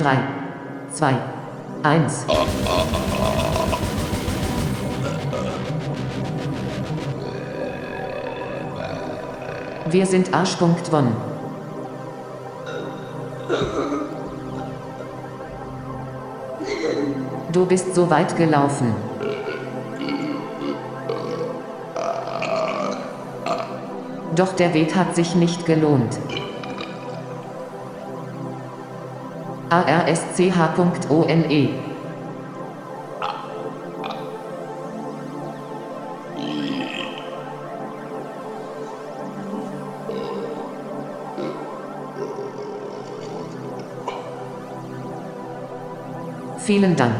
3, 2, 1. Wir sind Arsch.one. Du bist so weit gelaufen. Doch der Weg hat sich nicht gelohnt. arsch.one. Vielen Dank.